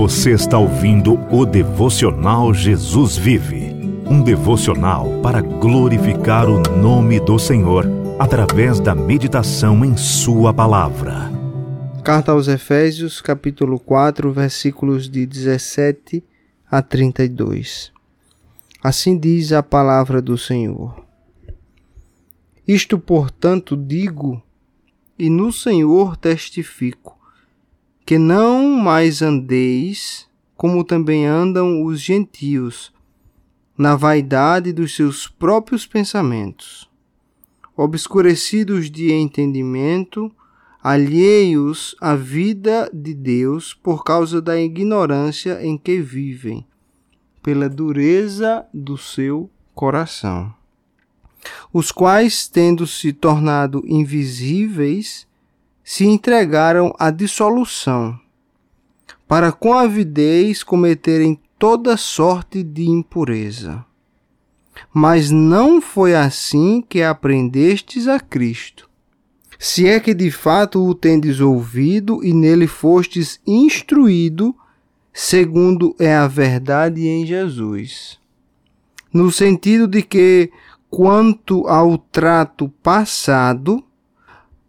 Você está ouvindo o devocional Jesus Vive, um devocional para glorificar o nome do Senhor através da meditação em Sua palavra. Carta aos Efésios, capítulo 4, versículos de 17 a 32. Assim diz a palavra do Senhor. Isto, portanto, digo e no Senhor testifico, que não mais andeis como também andam os gentios, na vaidade dos seus próprios pensamentos, obscurecidos de entendimento, alheios à vida de Deus por causa da ignorância em que vivem, pela dureza do seu coração. Os quais, tendo se tornado invisíveis, se entregaram à dissolução, para com avidez cometerem toda sorte de impureza. Mas não foi assim que aprendestes a Cristo. Se é que de fato o tendes ouvido e nele fostes instruído, segundo é a verdade em Jesus. No sentido de que quanto ao trato passado,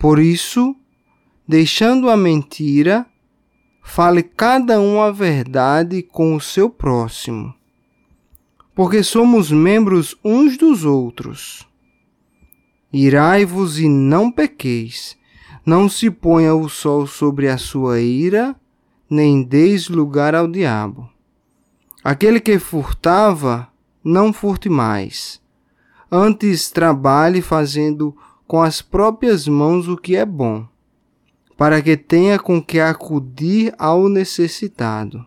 Por isso, deixando a mentira, fale cada um a verdade com o seu próximo, porque somos membros uns dos outros. Irai-vos e não pequeis, não se ponha o sol sobre a sua ira, nem deis lugar ao diabo. Aquele que furtava, não furte mais Antes trabalhe fazendo com as próprias mãos o que é bom, para que tenha com que acudir ao necessitado.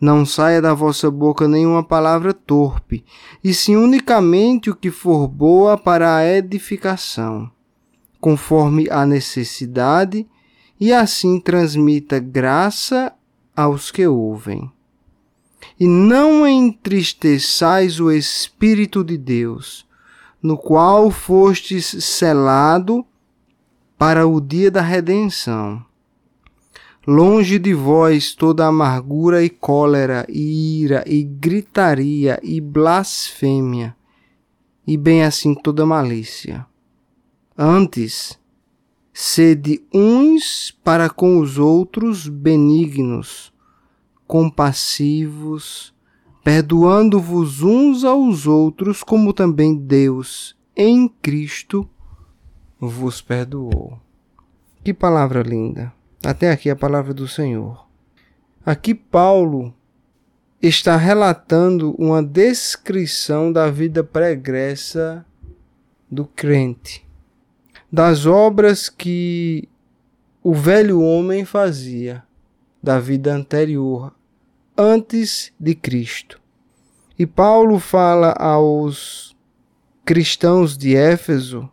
Não saia da vossa boca nenhuma palavra torpe, e sim unicamente o que for boa para a edificação, conforme a necessidade, e assim transmita graça aos que ouvem e não entristeçais o Espírito de Deus, no qual fostes selado para o dia da redenção. Longe de vós toda amargura e cólera, e ira, e gritaria, e blasfêmia, e bem assim toda malícia. Antes, sede uns para com os outros benignos, compassivos, perdoando-vos uns aos outros, como também Deus, em Cristo, vos perdoou. Que palavra linda! Até aqui a palavra do Senhor. Aqui Paulo está relatando uma descrição da vida pregressa do crente, das obras que o velho homem fazia da vida anterior antes de Cristo. E Paulo fala aos cristãos de Éfeso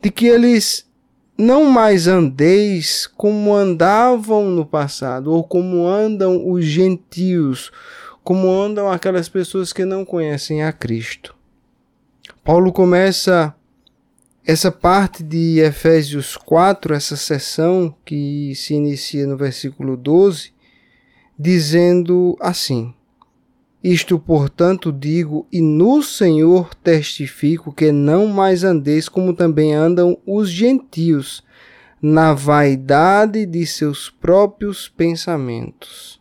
de que eles não mais andeis como andavam no passado, ou como andam os gentios, como andam aquelas pessoas que não conhecem a Cristo. Paulo começa essa parte de Efésios 4, essa sessão que se inicia no versículo 12, dizendo assim: Isto, portanto, digo, e no Senhor testifico que não mais andeis como também andam os gentios, na vaidade de seus próprios pensamentos,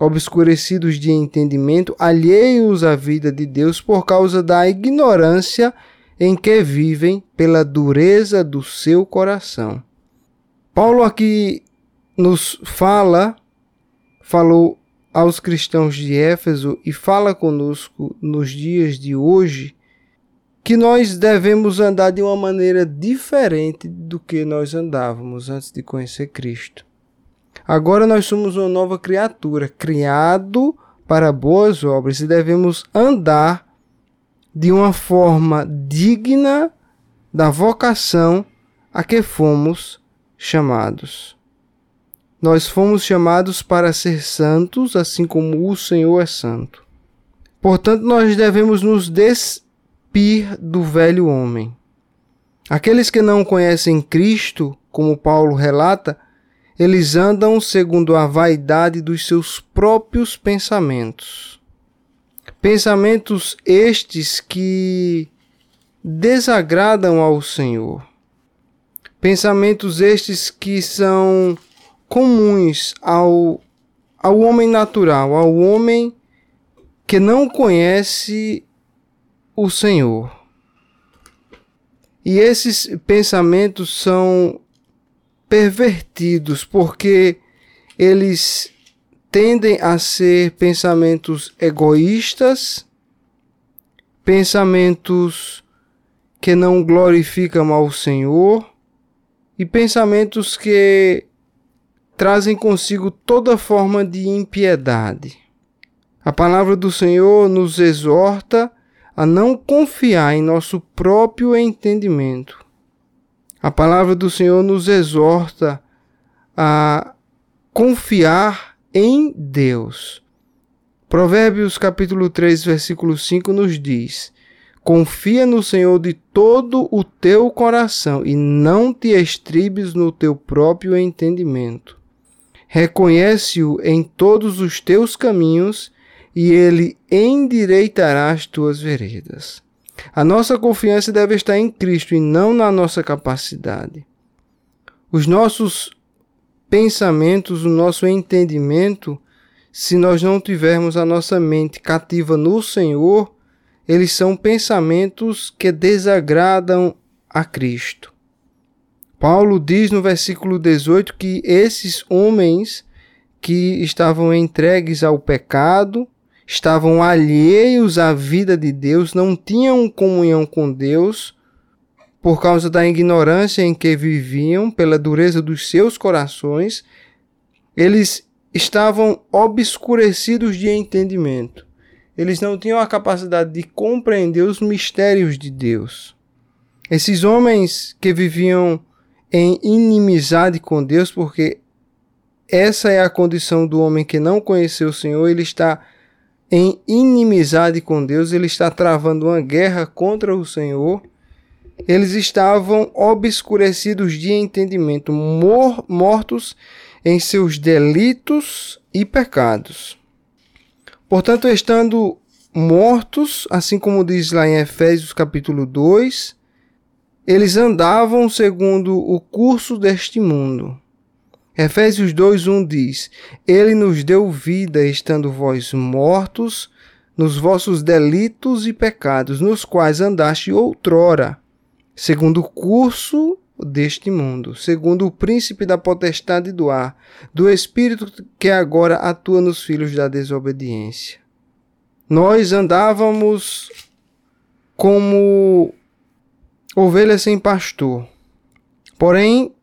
obscurecidos de entendimento, alheios à vida de Deus por causa da ignorância em que vivem pela dureza do seu coração. Paulo aqui nos fala falou aos cristãos de Éfeso e fala conosco nos dias de hoje que nós devemos andar de uma maneira diferente do que nós andávamos antes de conhecer Cristo. Agora nós somos uma nova criatura, criado para boas obras e devemos andar de uma forma digna da vocação a que fomos chamados. Nós fomos chamados para ser santos, assim como o Senhor é santo. Portanto, nós devemos nos despir do velho homem. Aqueles que não conhecem Cristo, como Paulo relata, eles andam segundo a vaidade dos seus próprios pensamentos. Pensamentos estes que desagradam ao Senhor. Pensamentos estes que são comuns ao, ao homem natural, ao homem que não conhece o Senhor. E esses pensamentos são pervertidos porque eles tendem a ser pensamentos egoístas, pensamentos que não glorificam ao Senhor e pensamentos que trazem consigo toda forma de impiedade. A palavra do Senhor nos exorta a não confiar em nosso próprio entendimento. A palavra do Senhor nos exorta a confiar em Deus. Provérbios capítulo 3, versículo 5 nos diz: Confia no Senhor de todo o teu coração e não te estribes no teu próprio entendimento. Reconhece-o em todos os teus caminhos e ele endireitará as tuas veredas. A nossa confiança deve estar em Cristo e não na nossa capacidade. Os nossos pensamentos, o nosso entendimento, se nós não tivermos a nossa mente cativa no Senhor, eles são pensamentos que desagradam a Cristo. Paulo diz no versículo 18 que esses homens que estavam entregues ao pecado, estavam alheios à vida de Deus, não tinham comunhão com Deus, por causa da ignorância em que viviam, pela dureza dos seus corações, eles estavam obscurecidos de entendimento. Eles não tinham a capacidade de compreender os mistérios de Deus. Esses homens que viviam em inimizade com Deus, porque essa é a condição do homem que não conheceu o Senhor, ele está em inimizade com Deus, ele está travando uma guerra contra o Senhor. Eles estavam obscurecidos de entendimento, mor mortos em seus delitos e pecados. Portanto, estando mortos, assim como diz lá em Efésios capítulo 2, eles andavam segundo o curso deste mundo. Efésios 2:1 diz: Ele nos deu vida, estando vós mortos nos vossos delitos e pecados, nos quais andaste outrora, segundo o curso deste mundo, segundo o príncipe da potestade do ar, do espírito que agora atua nos filhos da desobediência. Nós andávamos como ovelha sem pastor. Porém,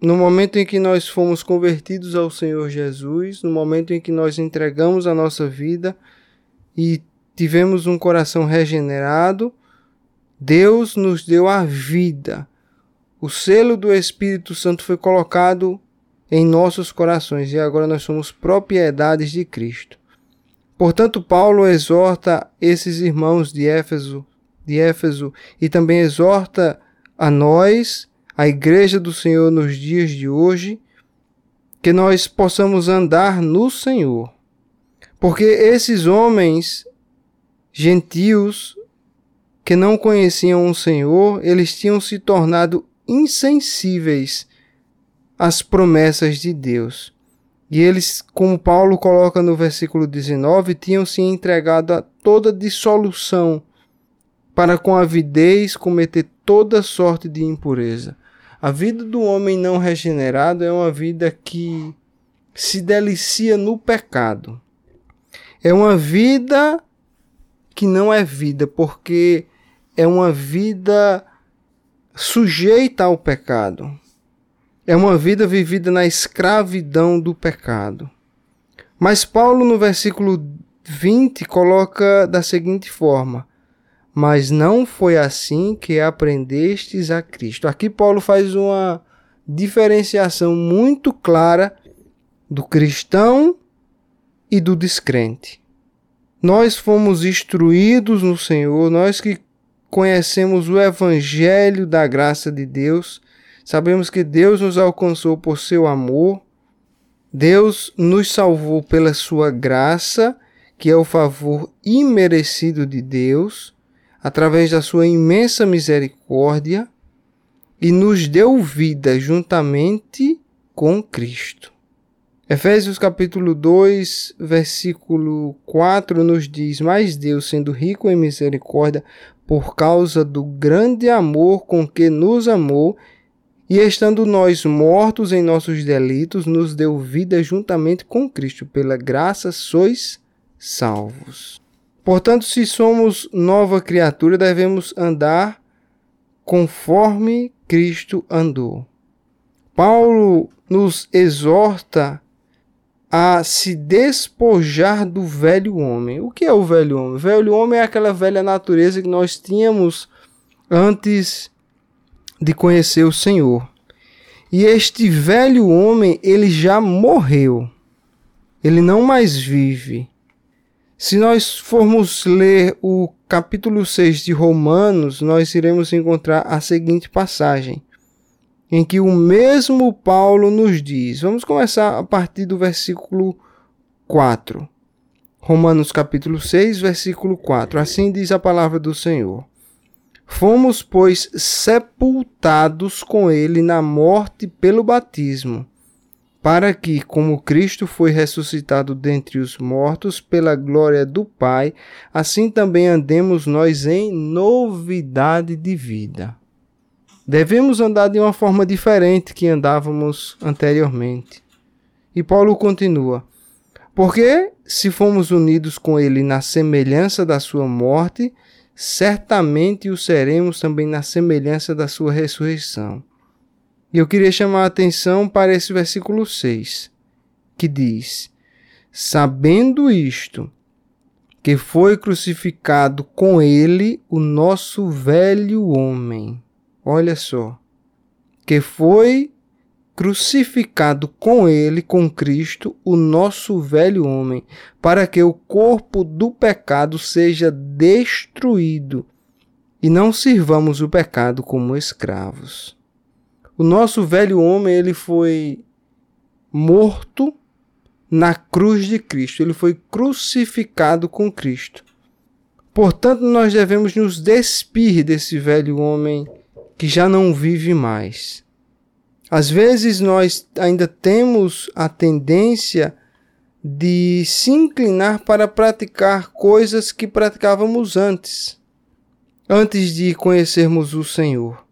no momento em que nós fomos convertidos ao Senhor Jesus, no momento em que nós entregamos a nossa vida e tivemos um coração regenerado, Deus nos deu a vida. O selo do Espírito Santo foi colocado em nossos corações e agora nós somos propriedades de Cristo. Portanto, Paulo exorta esses irmãos de Éfeso de Éfeso e também exorta a nós, a Igreja do Senhor nos dias de hoje, que nós possamos andar no Senhor. Porque esses homens gentios que não conheciam o Senhor, eles tinham se tornado insensíveis às promessas de Deus. E eles, como Paulo coloca no versículo 19, tinham se entregado a toda dissolução para com avidez cometer toda sorte de impureza. A vida do homem não regenerado é uma vida que se delicia no pecado. É uma vida que não é vida, porque é uma vida sujeita ao pecado. é uma vida vivida na escravidão do pecado. Mas Paulo, no versículo 20, coloca da seguinte forma: Mas não foi assim que aprendestes a Cristo. Aqui, Paulo faz uma diferenciação muito clara do cristão e do descrente. Nós fomos instruídos no Senhor, nós que conhecemos o Evangelho da graça de Deus, sabemos que Deus nos alcançou por seu amor, Deus nos salvou pela sua graça, que é o favor imerecido de Deus, através da sua imensa misericórdia, e nos deu vida juntamente com Cristo. Efésios capítulo 2, versículo 4 nos diz: Mas Deus, sendo rico em misericórdia, por causa do grande amor com que nos amou, e estando nós mortos em nossos delitos, nos deu vida juntamente com Cristo. Pela graça sois salvos. Portanto, se somos nova criatura, devemos andar conforme Cristo andou. Paulo nos exorta a se despojar do velho homem. O que é o velho homem? O velho homem é aquela velha natureza que nós tínhamos antes de conhecer o Senhor. E este velho homem, ele já morreu. Ele não mais vive. Se nós formos ler o capítulo 6 de Romanos, nós iremos encontrar a seguinte passagem em que o mesmo Paulo nos diz. Vamos começar a partir do versículo 4. Romanos capítulo 6, versículo 4. Assim diz a palavra do Senhor. Fomos, pois, sepultados com ele na morte pelo batismo, para que, como Cristo foi ressuscitado dentre os mortos pela glória do Pai, assim também andemos nós em novidade de vida. Devemos andar de uma forma diferente que andávamos anteriormente. E Paulo continua: Porque se fomos unidos com ele na semelhança da sua morte, certamente o seremos também na semelhança da sua ressurreição. E eu queria chamar a atenção para esse versículo 6, que diz: Sabendo isto, que foi crucificado com ele o nosso velho homem olha só, que foi crucificado com ele, com Cristo, o nosso velho homem, para que o corpo do pecado seja destruído e não sirvamos o pecado como escravos. O nosso velho homem, ele foi morto na cruz de Cristo, ele foi crucificado com Cristo. Portanto, nós devemos nos despir desse velho homem que já não vive mais. Às vezes nós ainda temos a tendência de se inclinar para praticar coisas que praticávamos antes, antes de conhecermos o Senhor.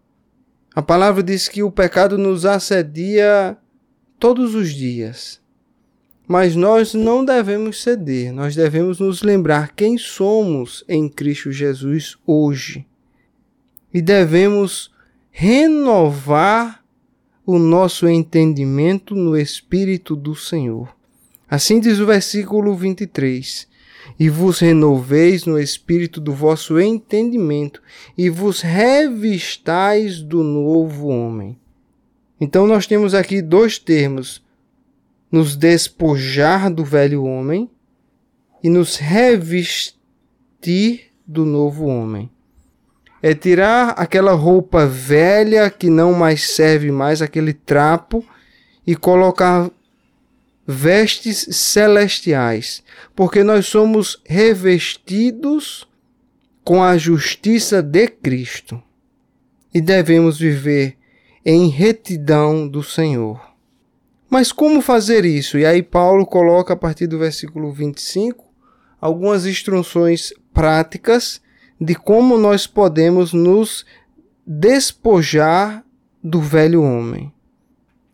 A palavra diz que o pecado nos assedia todos os dias. Mas nós não devemos ceder, nós devemos nos lembrar quem somos em Cristo Jesus hoje. E devemos renovar o nosso entendimento no Espírito do Senhor. Assim diz o versículo 23: E vos renoveis no espírito do vosso entendimento, e vos revistais do novo homem. Então, nós temos aqui dois termos: nos despojar do velho homem e nos revestir do novo homem é tirar aquela roupa velha que não mais serve mais, aquele trapo, e colocar vestes celestiais, porque nós somos revestidos com a justiça de Cristo e devemos viver em retidão do Senhor. Mas como fazer isso? E aí Paulo coloca a partir do versículo 25 algumas instruções práticas de como nós podemos nos despojar do velho homem.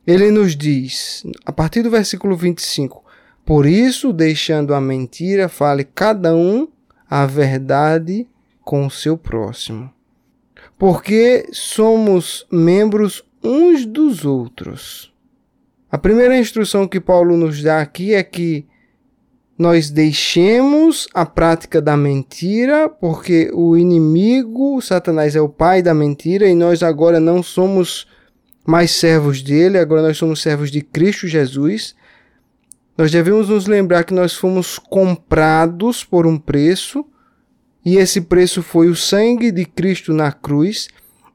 Ele nos diz, a partir do versículo 25: Por isso, deixando a mentira, fale cada um a verdade com o seu próximo. Porque somos membros uns dos outros. A primeira instrução que Paulo nos dá aqui é que nós deixemos a prática da mentira, porque o inimigo, Satanás, é o pai da mentira e nós agora não somos mais servos dele, agora nós somos servos de Cristo Jesus. Nós devemos nos lembrar que nós fomos comprados por um preço, e esse preço foi o sangue de Cristo na cruz.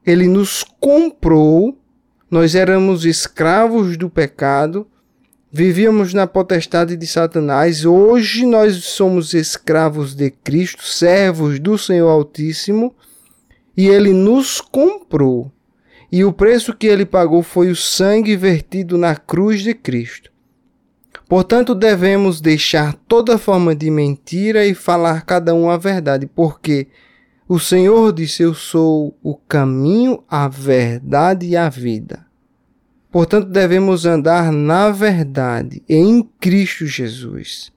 Ele nos comprou, nós éramos escravos do pecado, vivíamos na potestade de Satanás. Hoje nós somos escravos de Cristo, servos do Senhor Altíssimo, e ele nos comprou. E o preço que ele pagou foi o sangue vertido na cruz de Cristo. Portanto, devemos deixar toda forma de mentira e falar cada um a verdade, porque o Senhor disse: Eu sou o caminho, a verdade e a vida. Portanto, devemos andar na verdade, em Cristo Jesus.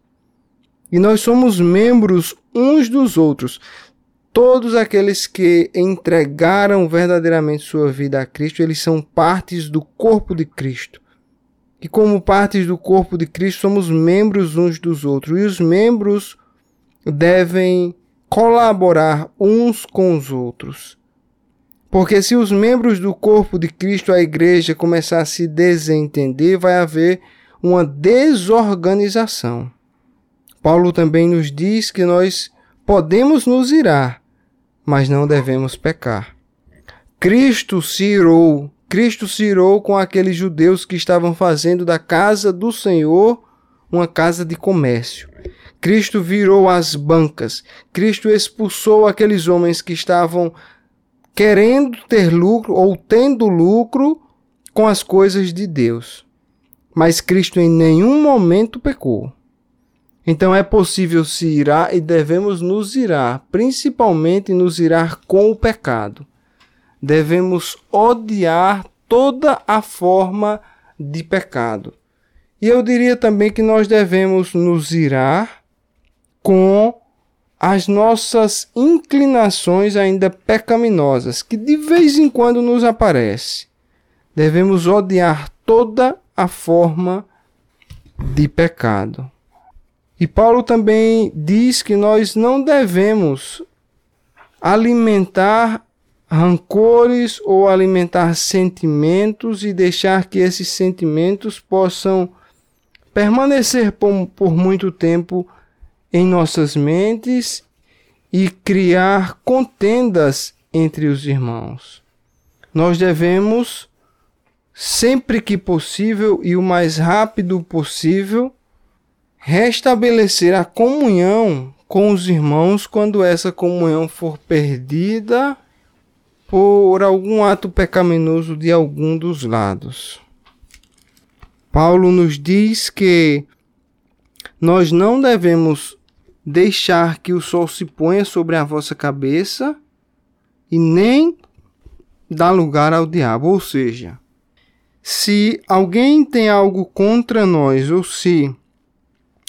E nós somos membros uns dos outros. Todos aqueles que entregaram verdadeiramente sua vida a Cristo, eles são partes do corpo de Cristo. E como partes do corpo de Cristo, somos membros uns dos outros. E os membros devem colaborar uns com os outros. Porque se os membros do corpo de Cristo, a igreja, começar a se desentender, vai haver uma desorganização. Paulo também nos diz que nós podemos nos irar, mas não devemos pecar. Cristo se irou, Cristo se irou com aqueles judeus que estavam fazendo da casa do Senhor uma casa de comércio. Cristo virou as bancas. Cristo expulsou aqueles homens que estavam querendo ter lucro ou tendo lucro com as coisas de Deus. Mas Cristo em nenhum momento pecou. Então é possível se irar e devemos nos irar, principalmente nos irar com o pecado. Devemos odiar toda a forma de pecado. E eu diria também que nós devemos nos irar com as nossas inclinações ainda pecaminosas, que de vez em quando nos aparece. Devemos odiar toda a forma de pecado. E Paulo também diz que nós não devemos alimentar rancores ou alimentar sentimentos e deixar que esses sentimentos possam permanecer por, por muito tempo em nossas mentes e criar contendas entre os irmãos. Nós devemos, sempre que possível e o mais rápido possível, restabelecer a comunhão com os irmãos quando essa comunhão for perdida por algum ato pecaminoso de algum dos lados. Paulo nos diz que nós não devemos deixar que o sol se ponha sobre a vossa cabeça e nem dar lugar ao diabo. Ou seja, se alguém tem algo contra nós, ou se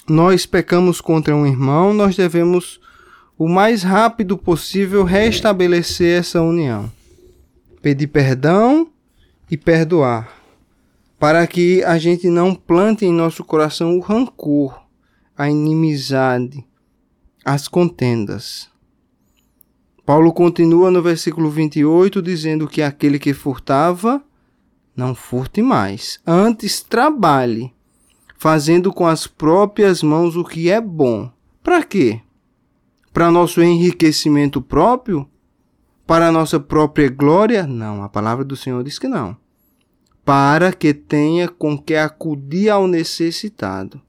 nós pecamos contra um irmão, nós devemos o mais rápido possível restabelecer essa união. Pedir perdão e perdoar, para que a gente não plante em nosso coração o rancor, a inimizade, as contendas. Paulo continua no versículo 28 dizendo que aquele que furtava, não furte mais, antes trabalhe fazendo com as próprias mãos o que é bom. Para quê? Para nosso enriquecimento próprio? Para nossa própria glória? Não, a palavra do Senhor diz que não. Para que tenha com que acudir ao necessitado.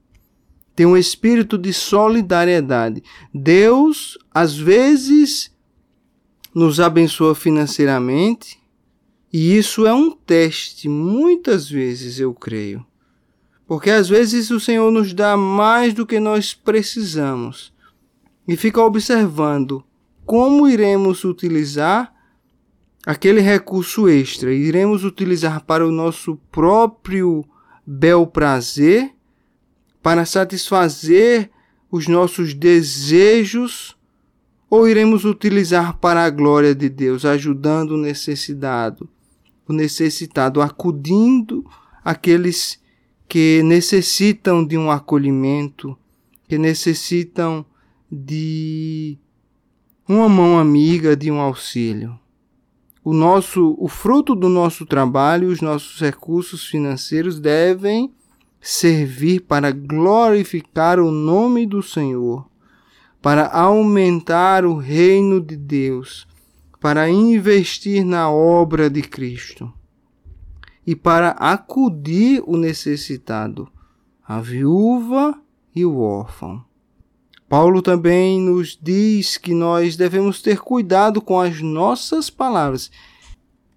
Tem um espírito de solidariedade. Deus, às vezes, nos abençoa financeiramente, e isso é um teste, muitas vezes eu creio porque às vezes o Senhor nos dá mais do que nós precisamos e fica observando como iremos utilizar aquele recurso extra. Iremos utilizar para o nosso próprio bel prazer, para satisfazer os nossos desejos, ou iremos utilizar para a glória de Deus, ajudando o necessitado, o necessitado, acudindo aqueles que necessitam de um acolhimento, que necessitam de uma mão amiga, de um auxílio. O nosso, o fruto do nosso trabalho, os nossos recursos financeiros devem servir para glorificar o nome do Senhor, para aumentar o reino de Deus, para investir na obra de Cristo e para acudir o necessitado, a viúva e o órfão. Paulo também nos diz que nós devemos ter cuidado com as nossas palavras,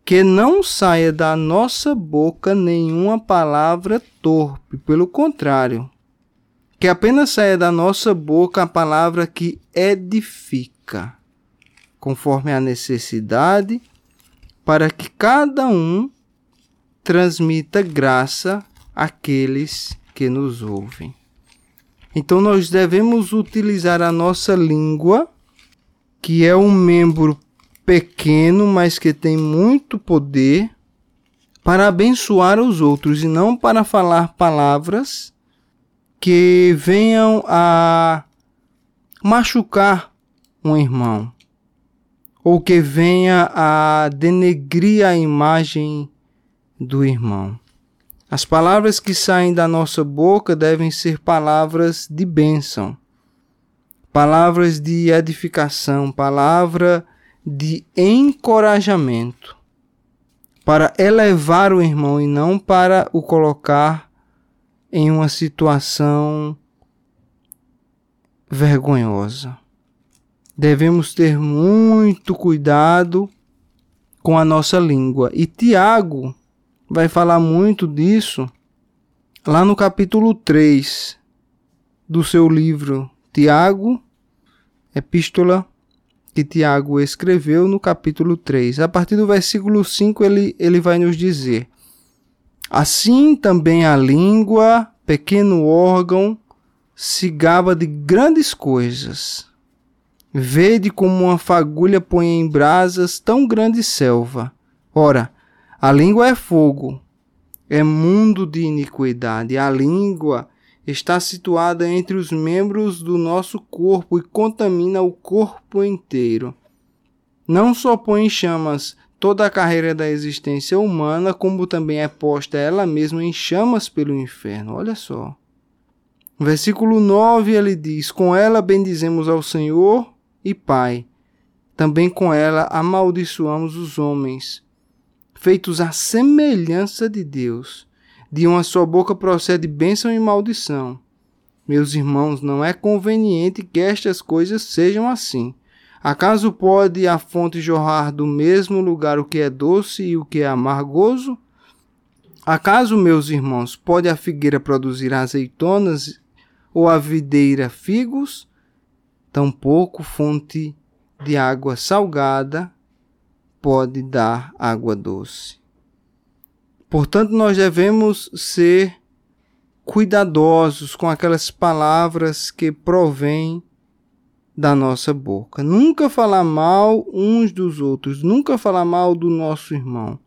que não saia da nossa boca nenhuma palavra torpe, pelo contrário, que apenas saia da nossa boca a palavra que edifica, conforme a necessidade, para que cada um transmita graça àqueles que nos ouvem. Então nós devemos utilizar a nossa língua, que é um membro pequeno, mas que tem muito poder, para abençoar os outros e não para falar palavras que venham a machucar um irmão ou que venha a denegrir a imagem do irmão. As palavras que saem da nossa boca devem ser palavras de bênção, palavras de edificação, palavra de encorajamento, para elevar o irmão e não para o colocar em uma situação vergonhosa. Devemos ter muito cuidado com a nossa língua. E Tiago vai falar muito disso lá no capítulo 3 do seu livro Tiago, epístola que Tiago escreveu no capítulo 3. A partir do versículo 5 ele, ele vai nos dizer: Assim também a língua, pequeno órgão, se gaba de grandes coisas. Vede como uma fagulha põe em brasas tão grande selva. Ora, a língua é fogo, é mundo de iniquidade. A língua está situada entre os membros do nosso corpo e contamina o corpo inteiro. Não só põe em chamas toda a carreira da existência humana, como também é posta ela mesma em chamas pelo inferno. Olha só. Versículo 9 ele diz: Com ela bendizemos ao Senhor e Pai. Também com ela amaldiçoamos os homens feitos à semelhança de Deus. De uma só boca procede bênção e maldição. Meus irmãos, não é conveniente que estas coisas sejam assim. Acaso pode a fonte jorrar do mesmo lugar o que é doce e o que é amargoso? Acaso, meus irmãos, pode a figueira produzir azeitonas ou a videira figos? Tampouco fonte de água salgada pode dar água doce. Portanto, nós devemos ser cuidadosos com aquelas palavras que provêm da nossa boca. Nunca falar mal uns dos outros, nunca falar mal do nosso irmão.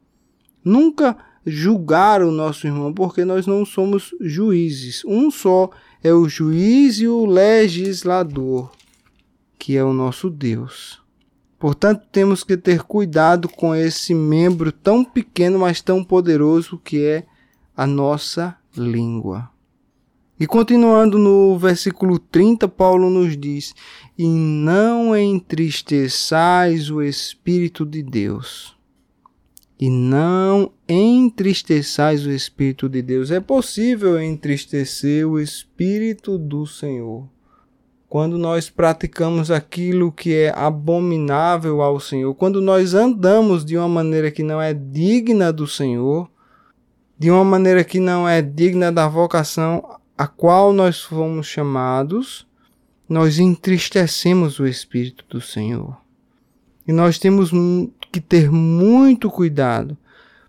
Nunca julgar o nosso irmão, porque nós não somos juízes. Um só é o juiz e o legislador, que é o nosso Deus. Portanto, temos que ter cuidado com esse membro tão pequeno, mas tão poderoso que é a nossa língua. E continuando no versículo 30, Paulo nos diz: E não entristeçais o Espírito de Deus. E não entristeçais o Espírito de Deus. É possível entristecer o Espírito do Senhor quando nós praticamos aquilo que é abominável ao Senhor, quando nós andamos de uma maneira que não é digna do Senhor, de uma maneira que não é digna da vocação a qual nós fomos chamados, nós entristecemos o Espírito do Senhor. E nós temos que ter muito cuidado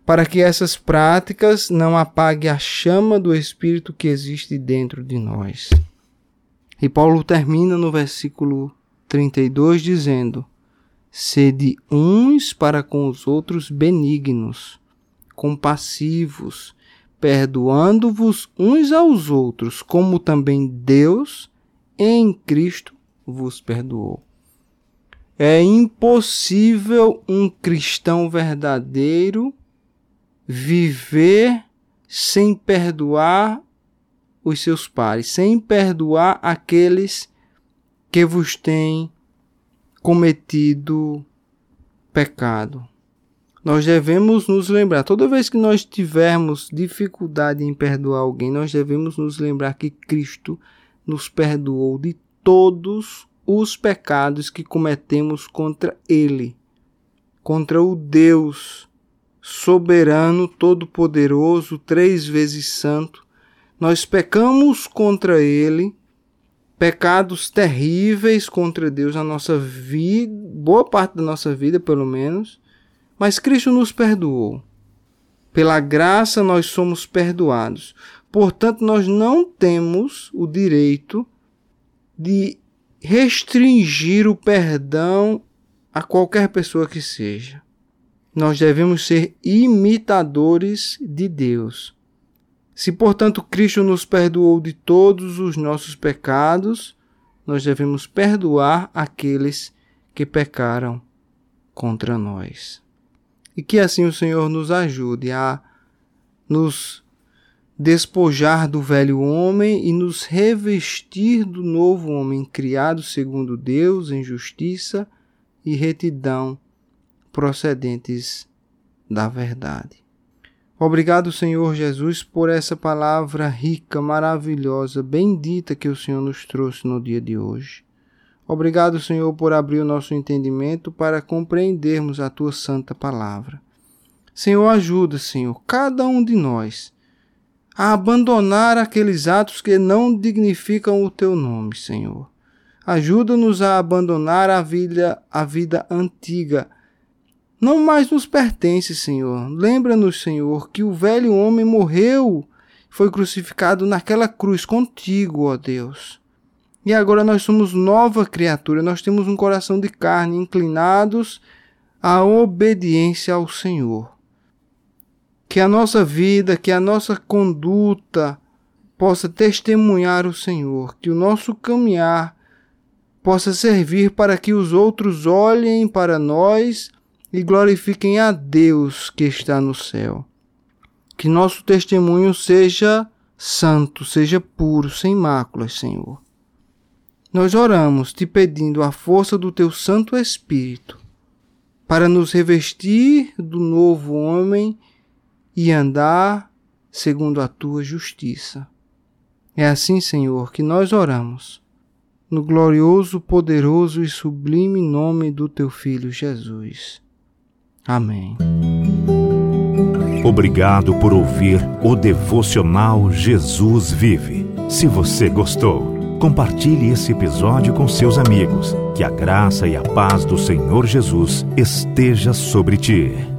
para que essas práticas não apaguem a chama do Espírito que existe dentro de nós. E Paulo termina no versículo 32 dizendo: Sede uns para com os outros benignos, compassivos, perdoando-vos uns aos outros, como também Deus em Cristo vos perdoou. É impossível um cristão verdadeiro viver sem perdoar os seus pares, sem perdoar aqueles que vos têm cometido pecado. Nós devemos nos lembrar, toda vez que nós tivermos dificuldade em perdoar alguém, nós devemos nos lembrar que Cristo nos perdoou de todos os pecados que cometemos contra Ele, contra o Deus soberano, todo-poderoso, três vezes santo. Nós pecamos contra Ele, pecados terríveis contra Deus na nossa vida, boa parte da nossa vida, pelo menos mas Cristo nos perdoou. Pela graça nós somos perdoados. Portanto, nós não temos o direito de restringir o perdão a qualquer pessoa que seja. Nós devemos ser imitadores de Deus. Se, portanto, Cristo nos perdoou de todos os nossos pecados, nós devemos perdoar aqueles que pecaram contra nós. E que assim o Senhor nos ajude a nos despojar do velho homem e nos revestir do novo homem criado segundo Deus em justiça e retidão procedentes da verdade. Obrigado, Senhor Jesus, por essa palavra rica, maravilhosa, bendita que o Senhor nos trouxe no dia de hoje. Obrigado, Senhor, por abrir o nosso entendimento para compreendermos a tua santa palavra. Senhor, ajuda, Senhor, cada um de nós a abandonar aqueles atos que não dignificam o teu nome, Senhor. Ajuda-nos a abandonar a vida, a vida antiga. Não mais nos pertence, Senhor. Lembra-nos, Senhor, que o velho homem morreu, foi crucificado naquela cruz contigo, ó Deus. E agora nós somos nova criatura, nós temos um coração de carne, inclinados à obediência ao Senhor. Que a nossa vida, que a nossa conduta possa testemunhar o Senhor, que o nosso caminhar possa servir para que os outros olhem para nós e glorifiquem a Deus que está no céu. Que nosso testemunho seja santo, seja puro, sem máculas, Senhor. Nós oramos te pedindo a força do teu Santo Espírito para nos revestir do novo homem e andar segundo a tua justiça. É assim, Senhor, que nós oramos, no glorioso, poderoso e sublime nome do teu Filho Jesus. Amém. Obrigado por ouvir o devocional Jesus Vive. Se você gostou, compartilhe esse episódio com seus amigos. Que a graça e a paz do Senhor Jesus esteja sobre ti.